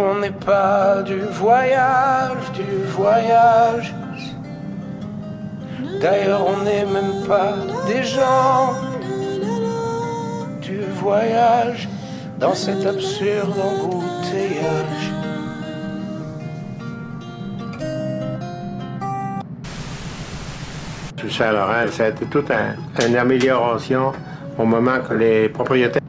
On n'est pas du voyage, du voyage. D'ailleurs, on n'est même pas des gens du voyage dans cet absurde embouteillage. Sur Saint-Laurent, ça a été toute un- une amélioration au moment que les propriétaires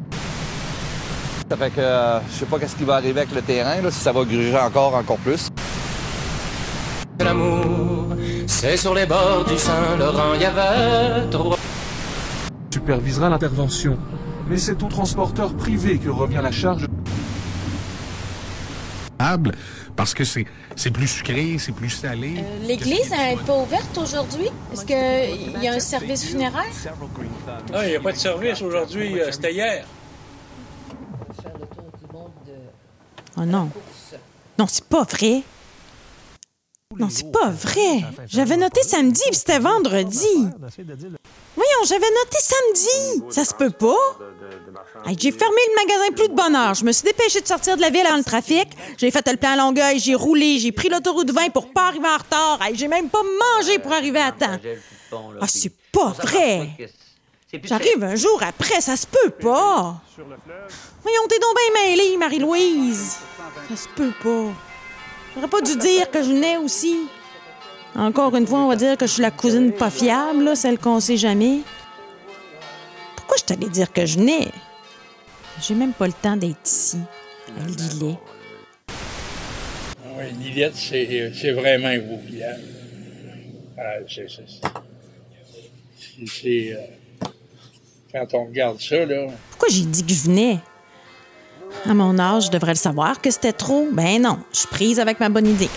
Ça fait que euh, je sais pas qu'est-ce qui va arriver avec le terrain, là, si ça va gruger encore, encore plus. L'amour, c'est sur les bords du Saint-Laurent, il y avait trop. supervisera l'intervention. Mais c'est au transporteur privé que revient la charge parce que c'est c'est plus sucré, c'est plus salé. Euh, L'église n'est pas ouverte aujourd'hui? Est-ce qu'il y a un service funéraire? Non, il n'y a pas de service aujourd'hui. euh, C'était hier. Oh non. Non, c'est pas vrai. Non, c'est pas vrai. J'avais noté samedi, puis c'était vendredi. Voyons, j'avais noté samedi. Ça se peut pas. Hey, j'ai fermé le magasin plus de bonne heure. Je me suis dépêchée de sortir de la ville avant le trafic. J'ai fait le plan à Longueuil, j'ai roulé, j'ai pris l'autoroute 20 pour pas arriver en retard. Hey, j'ai même pas mangé pour arriver à temps. Ah, c'est pas vrai. J'arrive un jour après, ça se peut pas. Voyons, t'es donc bien mêlée, Marie-Louise. Ça se peut pas. J'aurais pas dû dire que je venais aussi. Encore une fois, on va dire que je suis la cousine pas fiable, là, celle qu'on sait jamais. Pourquoi je t'allais dire que je venais? J'ai même pas le temps d'être ici. à Lillet. Oui, Lillette, c'est vraiment un beau village. Ah, c'est- c'est- c'est- c'est, euh, quand on regarde ça, là, Pourquoi j'ai dit que je venais? À mon âge, je devrais le savoir que c'était trop. Ben non, je suis prise avec ma bonne idée.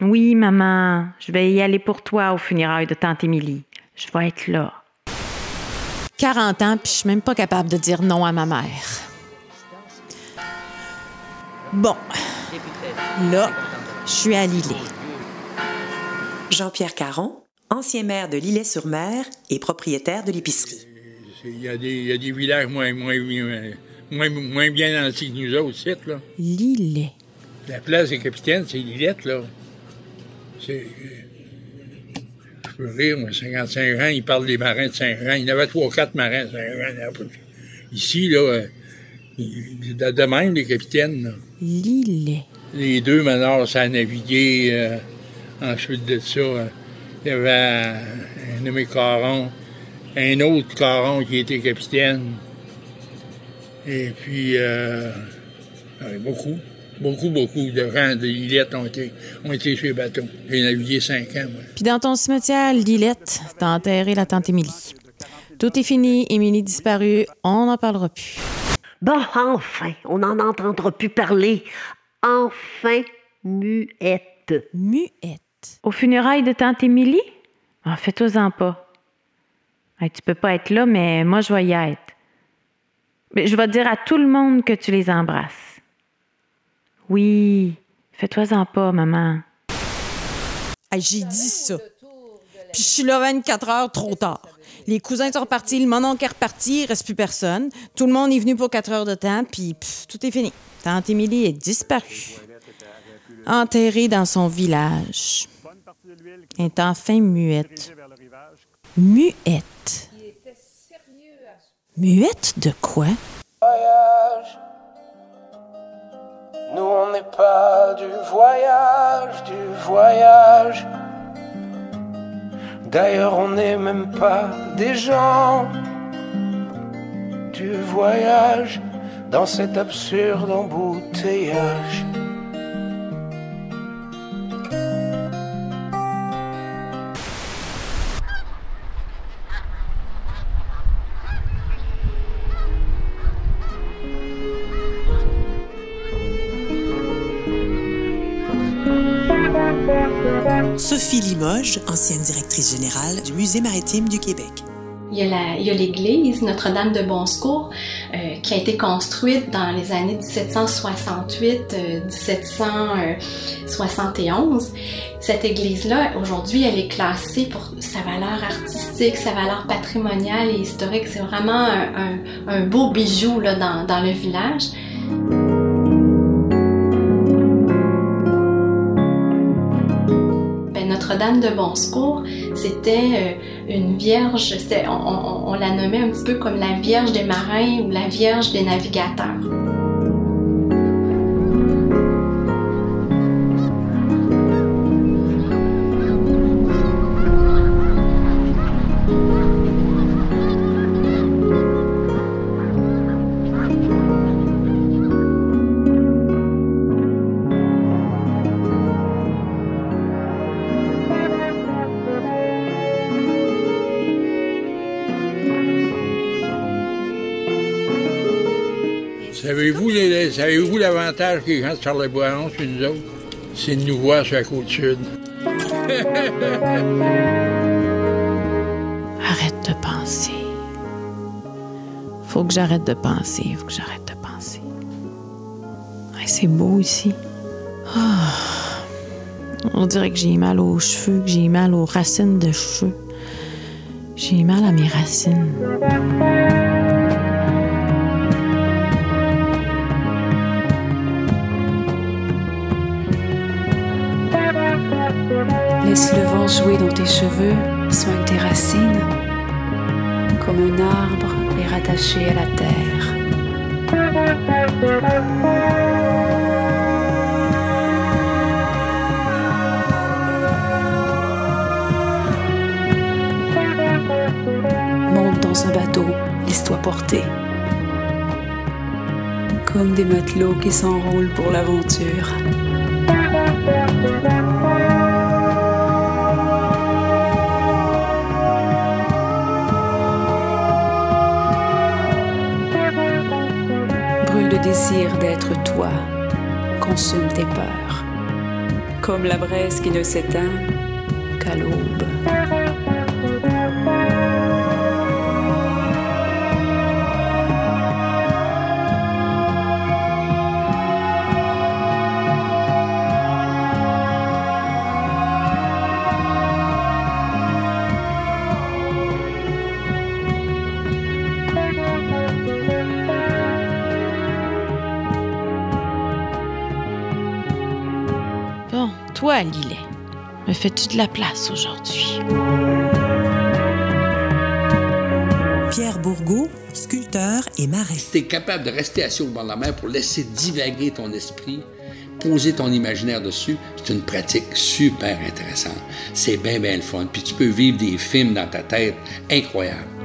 Oui, maman, je vais y aller pour toi aux funérailles de tante Émilie. Je vais être là. 40 ans, puis je suis même pas capable de dire non à ma mère. Bon, là, je suis à Lillet. Jean-Pierre Caron, ancien maire de Lillet-sur-Mer et propriétaire de l'épicerie. C'est- il y, a des- il y a des villages moins, moins, moins, moins, bien nantis que nous autres, sites, là. Lillet. La place des capitaines, c'est Lillette, là. C'est. Je peux rire, moi, 55 ans, ils parlent des marins de Saint-Jean. Il y en avait trois, quatre marins de Saint-Jean. il. Ici, là, euh, il- de de même, les capitaines, là. Lillet. Les deux, maintenant, ça a navigué. euh, ensuite de ça, euh, il y avait un, un nommé Caron, un autre Caron qui était capitaine. Et puis, euh, ouais, beaucoup, beaucoup, beaucoup de gens de Lillette ont été, ont été sur les bateaux. J'ai navigué cinq ans, moi. Puis dans ton cimetière, Lilette, t'as enterré la tante Émilie. Tout est fini, Émilie disparue, on n'en parlera plus. Bon, enfin, on n'en entendra plus parler. Enfin, muette. Muette. Au funérailles de tante Émilie? Ah, fais-toi-en pas. Tu peux pas être là, mais moi, je vais y être. Mais je vais dire à tout le monde que tu les embrasses. Oui, fais-toi-en pas, maman. J'ai dit ça. Puis je suis là 24 heures trop tard. Les cousins sont repartis, le mononcle est reparti, il reste plus personne. Tout le monde est venu pour 4 heures de temps, puis tout est fini. Tante Émilie est disparue. Enterrée dans son village. Elle est enfin muette. Muette. Muette de quoi? voyage. Nous, on n'est pas du voyage, du voyage. D'ailleurs, on n'est même pas des gens du voyage dans cet absurde embouteillage. Sophie Limoges, ancienne directrice générale du Musée maritime du Québec. Il y a l'église Notre-Dame de Bon Secours euh, qui a été construite dans les années 1768-1771. Cette église-là, aujourd'hui, elle est classée pour sa valeur artistique, sa valeur patrimoniale et historique. C'est vraiment un, beau bijou là, dans le village. Notre-Dame de Bonsecours, c'était euh, une vierge, on la nommait un petit peu comme la Vierge des marins ou la Vierge des navigateurs. Savez-vous l'avantage que les gens de Charles-Boiron sur nous autres? C'est de nous voir sur la côte sud? Arrête de penser. Faut que j'arrête de penser. Faut que j'arrête de penser. Hey, c'est beau ici. Ah. On dirait que j'ai mal aux cheveux, que j'ai mal aux racines de cheveux. J'ai mal à mes racines. Laisse le vent jouer dans tes cheveux, soigne tes racines. Comme un arbre est rattaché à la terre. Monte dans un bateau, laisse-toi porter. Comme des matelots qui s'enroulent pour l'aventure. Désir d'être toi, consume tes peurs, comme la braise qui ne s'éteint qu'à l'aube. Lilet, me fais-tu de la place aujourd'hui? Pierre Bourgault, sculpteur et marin. Si tu es capable de rester assis au bord de la mer pour laisser divaguer ton esprit, poser ton imaginaire dessus, c'est une pratique super intéressante. C'est bien, bien le fun. Puis tu peux vivre des films dans ta tête incroyables.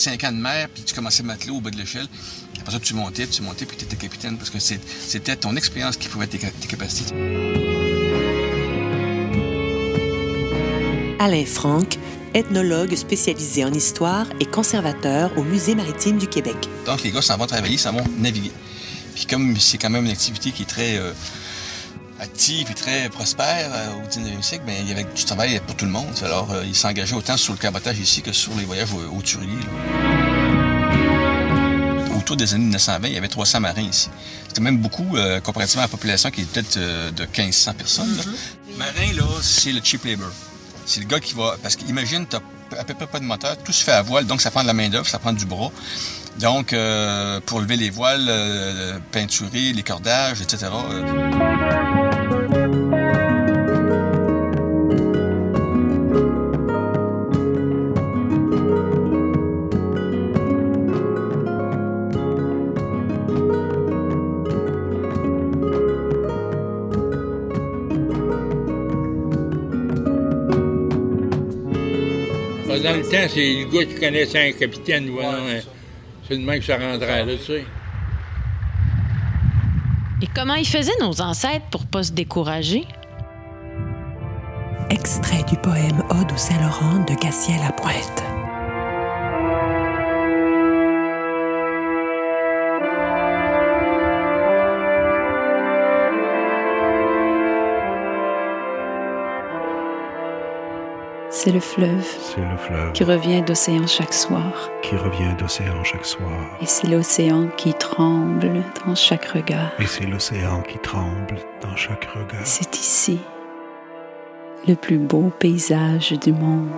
4-5 ans de mer, puis tu commençais matelot au bas de l'échelle. Après ça, tu montais, puis tu montais, puis tu étais capitaine, parce que c'était ton expérience qui pouvait tes, tes capacités. Alain Franck, ethnologue spécialisé en histoire et conservateur au Musée maritime du Québec. Donc, les gars s'en vont travailler, s'en vont naviguer. Puis comme c'est quand même une activité qui est très euh, active et très prospère euh, au 19e siècle, ben, il y avait du travail pour tout le monde. Alors, euh, ils s'engageaient autant sur le cabotage ici que sur les voyages au, au Turier. là. Autour des années 1920, il y avait 300 marins ici. C'était même beaucoup euh, comparativement à la population qui est peut-être de 1500 personnes. là. Marin, là, c'est le cheap labor. C'est le gars qui va... Parce qu'imagine, tu à peu près pas de moteur, tout se fait à voile, donc ça prend de la main-d'œuvre, ça prend du bras. Donc, pour lever les voiles, peinturer, les cordages, etc. temps, c'est le gars qui connaissait un capitaine. voilà, hein. c'est le même que ça rentrait là, tu sais. Et comment ils faisaient nos ancêtres pour pas se décourager? Extrait du poème Ode au Saint-Laurent de Gatien Lapointe. C'est le fleuve C'est le fleuve qui revient d'océan chaque soir. qui revient d'océan chaque soir. Et c'est l'océan qui tremble dans chaque regard. Et c'est l'océan qui tremble dans chaque regard. C'est ici, le plus beau paysage du monde.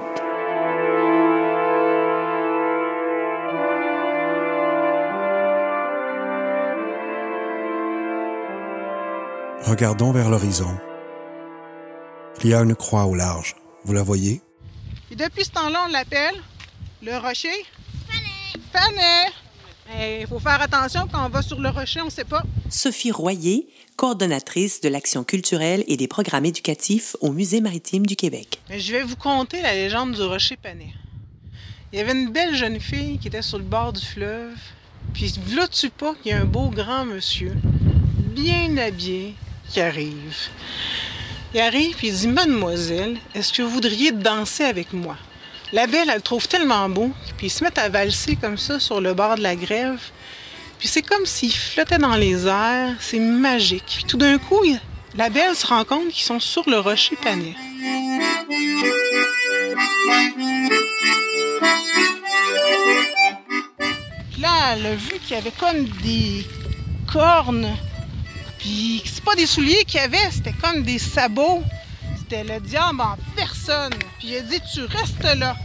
Regardons vers l'horizon. Il y a une croix au large. Vous la voyez? Et depuis ce temps-là, on l'appelle le rocher? Panet! Il faut faire attention quand on va sur le rocher, on ne sait pas. Sophie Royer, coordonnatrice de l'action culturelle et des programmes éducatifs au Musée maritime du Québec. Je vais vous conter la légende du rocher Panet. Il y avait une belle jeune fille qui était sur le bord du fleuve. Puis là, tu pas qu'il y a un beau grand monsieur, bien habillé, qui arrive. Il arrive et il dit Mademoiselle, est-ce que vous voudriez danser avec moi? La belle, elle le trouve tellement beau, puis ils se mettent à valser comme ça sur le bord de la grève. Puis c'est comme s'ils flottaient dans les airs, c'est magique. Puis tout d'un coup, la belle se rend compte qu'ils sont sur le rocher. Puis là, elle a vu qu'il y avait comme des cornes puis c'est pas des souliers qu'il y avait, c'était comme des sabots. C'était le diable en personne. Puis il a dit Tu restes là.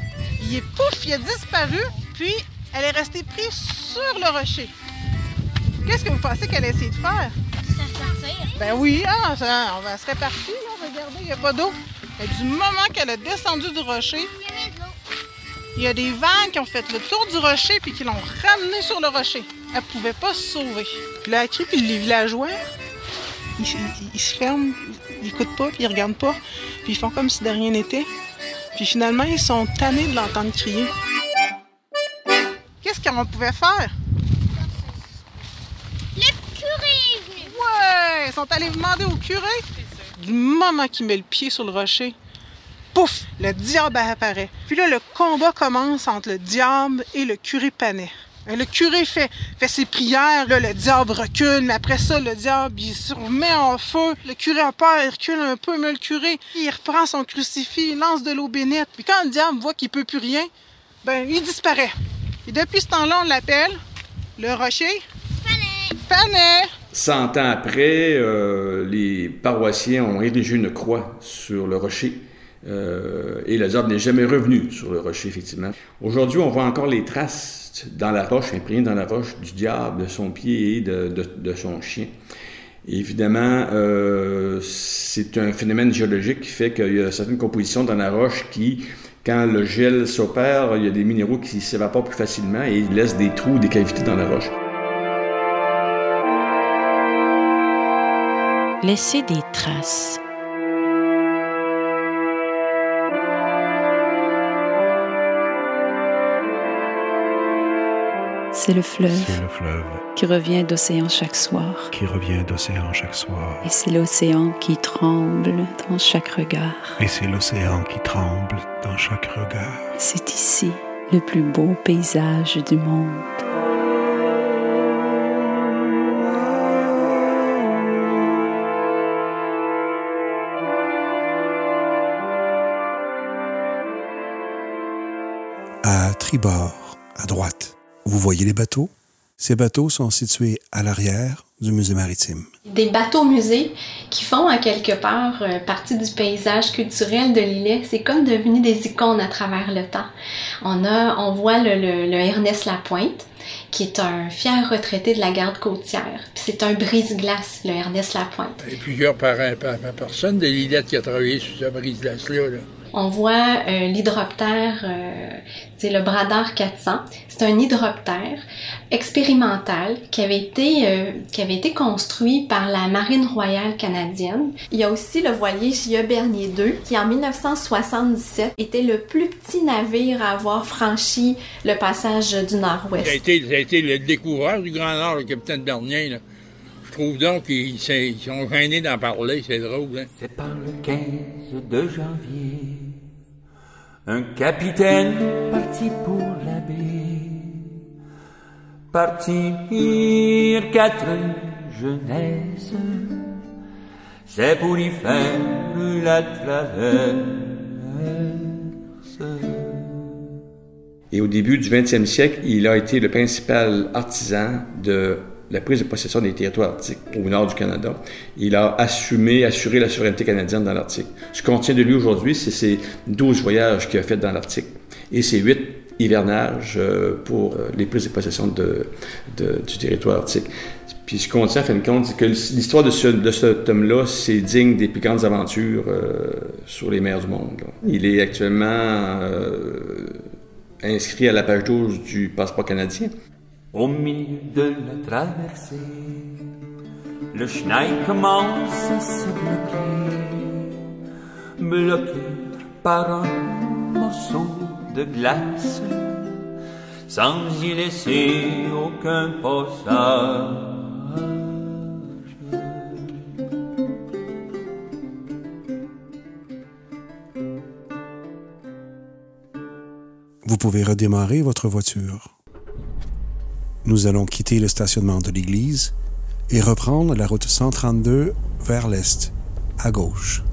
Il est pouf, il a disparu. Puis elle est restée prise sur le rocher. Qu'est-ce que vous pensez qu'elle a essayé de faire? Ben oui, ah, ça, on va se répartir, là, regardez, il n'y a pas d'eau. Et du moment qu'elle a descendu du rocher, il y a des vagues qui ont fait le tour du rocher puis qui l'ont ramenée sur le rocher. Elle pouvait pas se sauver. Puis là, elle crie, puis les villageois, ils, se ferment, ils n'écoutent pas, puis ils regardent pas, puis ils font comme si de rien n'était. Puis finalement, ils sont tannés de l'entendre crier. Qu'est-ce qu'on pouvait faire? Le curé est venu. Ouais! Ils sont allés demander au curé. Du moment qu'il met le pied sur le rocher, pouf! Le diable apparaît. Puis là, le combat commence entre le diable et le curé Panet. Le curé fait, ses prières, le diable recule, mais après ça, le diable, il se remet en feu. Le curé a peur, il recule un peu, mais le curé, il reprend son crucifix, il lance de l'eau bénite. Puis quand le diable voit qu'il peut plus rien, ben, il disparaît. Et depuis ce temps-là, on l'appelle le rocher Panet. Panet. Cent ans après, euh, les paroissiens ont érigé une croix sur le rocher. Euh, et le diable n'est jamais revenu sur le rocher, effectivement. Aujourd'hui, on voit encore les traces dans la roche, imprimé dans la roche du diable, de son pied et de, de, son chien. évidemment, euh, c'est un phénomène géologique qui fait qu'il y a certaines compositions dans la roche qui, quand le gel s'opère, il y a des minéraux qui s'évaporent plus facilement et laissent des trous, des cavités dans la roche. Laisser des traces. C'est le fleuve. C'est le fleuve. Qui revient d'océan chaque soir. Qui revient d'océan chaque soir. Et c'est l'océan qui tremble dans chaque regard. Et c'est l'océan qui tremble dans chaque regard. C'est ici le plus beau paysage du monde. À tribord, à droite. Vous voyez les bateaux? Ces bateaux sont situés à l'arrière du musée maritime. Des bateaux-musées qui font à quelque part euh, partie du paysage culturel de l'îlet. C'est comme devenu des icônes à travers le temps. On, a, on voit le, le, Ernest Lapointe, qui est un fier retraité de la garde côtière. c'est un brise-glace, le Ernest Lapointe. Il y a plusieurs personnes de l'îlet qui a travaillé sur ce brise-glace-là. là on voit euh, l'hydroptère, euh, c'est le Bradar 400. C'est un hydroptère expérimental qui avait été euh, qui avait été construit par la Marine royale canadienne. Il y a aussi le voilier J.E. Bernier 2 qui en 1977 était le plus petit navire à avoir franchi le passage du Nord-Ouest. Ça a été, ça a été le découvreur du Grand Nord, le capitaine Bernier. Là. Je trouve donc qu'ils sont gênés d'en parler, c'est drôle. Hein? C'est par le 15 de janvier, un capitaine. Parti pour la baie, partir quatre jeunesse, c'est pour y faire la traverse. Et au début du 20e siècle, il a été le principal artisan de la prise de possession des territoires arctiques au nord du Canada. Il a assumé, assuré la souveraineté canadienne dans l'Arctique. Ce qu'on tient de lui aujourd'hui, c'est ses 12 voyages qu'il a fait dans l'Arctique et ses 8 hivernages euh, pour euh, les prises de possession du territoire arctique. Puis ce qu'on tient, en fin de compte, c'est que l'histoire de, ce, de cet homme-là, c'est digne des plus grandes aventures euh, sur les mers du monde. Il est actuellement inscrit à la page 12 du passeport canadien. Au milieu de la traversée, le chenil commence à se bloquer, bloqué par un morceau de glace, sans y laisser aucun passage. Vous pouvez redémarrer votre voiture. Nous allons quitter le stationnement de l'église et reprendre la route 132 vers l'est, à gauche.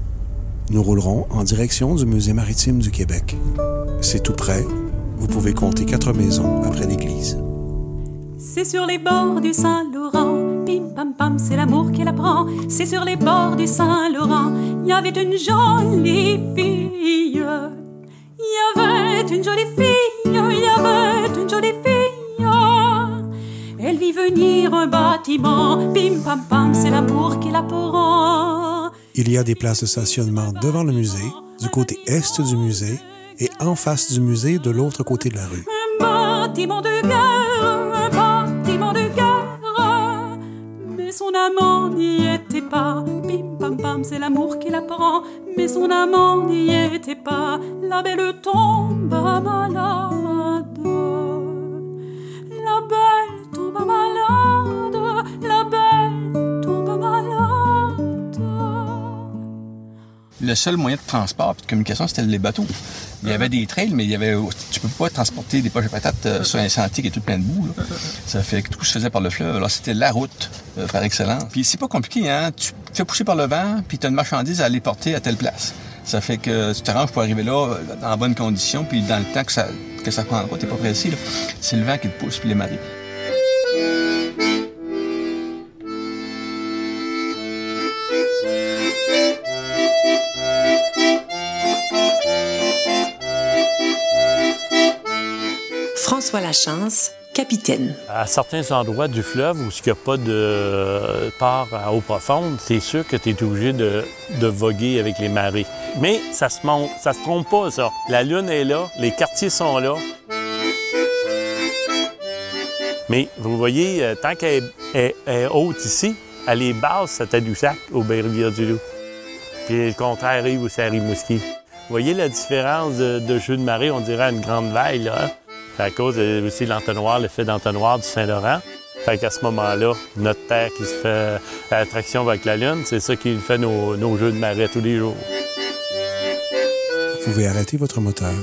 Nous roulerons en direction du Musée maritime du Québec. C'est tout près. Vous pouvez compter quatre maisons après l'église. C'est sur les bords du Saint-Laurent, pim pam pam, c'est l'amour qui la prend. C'est sur les bords du Saint-Laurent, il y avait une jolie fille. Il y avait une jolie fille, Il y a des places de stationnement devant le musée, du côté est du musée et en face du musée de l'autre côté de la rue. Un bâtiment de guerre, un bâtiment de guerre. Mais son amant n'y était pas. Pim pam pam, c'est l'amour qui la prend. Mais son amant n'y était pas. La belle tombe malade. Le seul moyen de transport et de communication, c'était les bateaux. Il y avait des trails, mais il y avait, tu peux pas transporter des poches de patates euh, sur un sentier qui est tout plein de boue. Ça fait que tout se faisait par le fleuve. Alors, c'était la route euh, par excellence. Puis c'est pas compliqué, hein. Tu te fais pousser par le vent, puis tu as une marchandise à aller porter à telle place. Ça fait que tu t'arranges pour arriver là euh, en bonne condition, puis dans le temps que ça, que ça prendra, t'es pas pressé. C'est le vent qui te pousse, puis les marées. François Lachance, capitaine. À certains endroits du fleuve où il n'y a pas de part à eau profonde, c'est sûr que tu es obligé de, voguer avec les marées. Mais ça se monte, ça se trompe pas, ça. La lune est là, les quartiers sont là. Mais vous voyez, euh, tant qu'elle est, haute ici, elle est basse à Tadoussac, au Baie-Rivière-du-Loup. Puis le contraire arrive aussi à Rimouski. Vous voyez la différence de, jeu de marée, on dirait à une grande vague, là. À cause aussi de l'entonnoir, l'effet d'entonnoir du Saint-Laurent. Fait qu'à ce moment-là, notre terre qui se fait à l'attraction avec la Lune, c'est ça qui fait nos, nos jeux de marée tous les jours. Vous pouvez arrêter votre moteur.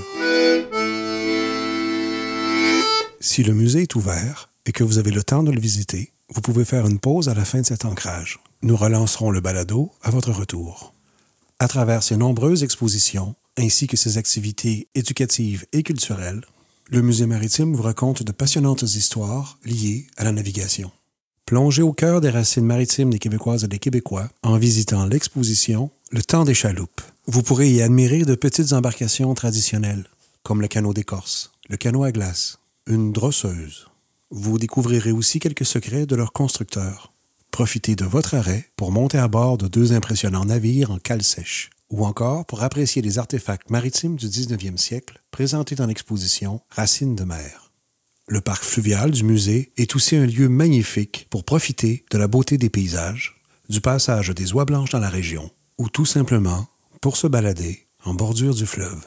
Si le musée est ouvert et que vous avez le temps de le visiter, vous pouvez faire une pause à la fin de cet ancrage. Nous relancerons le balado à votre retour. À travers ses nombreuses expositions, ainsi que ses activités éducatives et culturelles, le musée maritime vous raconte de passionnantes histoires liées à la navigation. Plongez au cœur des racines maritimes des Québécoises et des Québécois en visitant l'exposition Le temps des chaloupes. Vous pourrez y admirer de petites embarcations traditionnelles, comme le canot d'écorce, le canot à glace, une drosseuse. Vous découvrirez aussi quelques secrets de leur constructeur. Profitez de votre arrêt pour monter à bord de deux impressionnants navires en cale sèche, ou encore pour apprécier les artefacts maritimes du 19e siècle présentés dans l'exposition Racines de mer. Le parc fluvial du musée est aussi un lieu magnifique pour profiter de la beauté des paysages, du passage des oies blanches dans la région, ou tout simplement pour se balader en bordure du fleuve.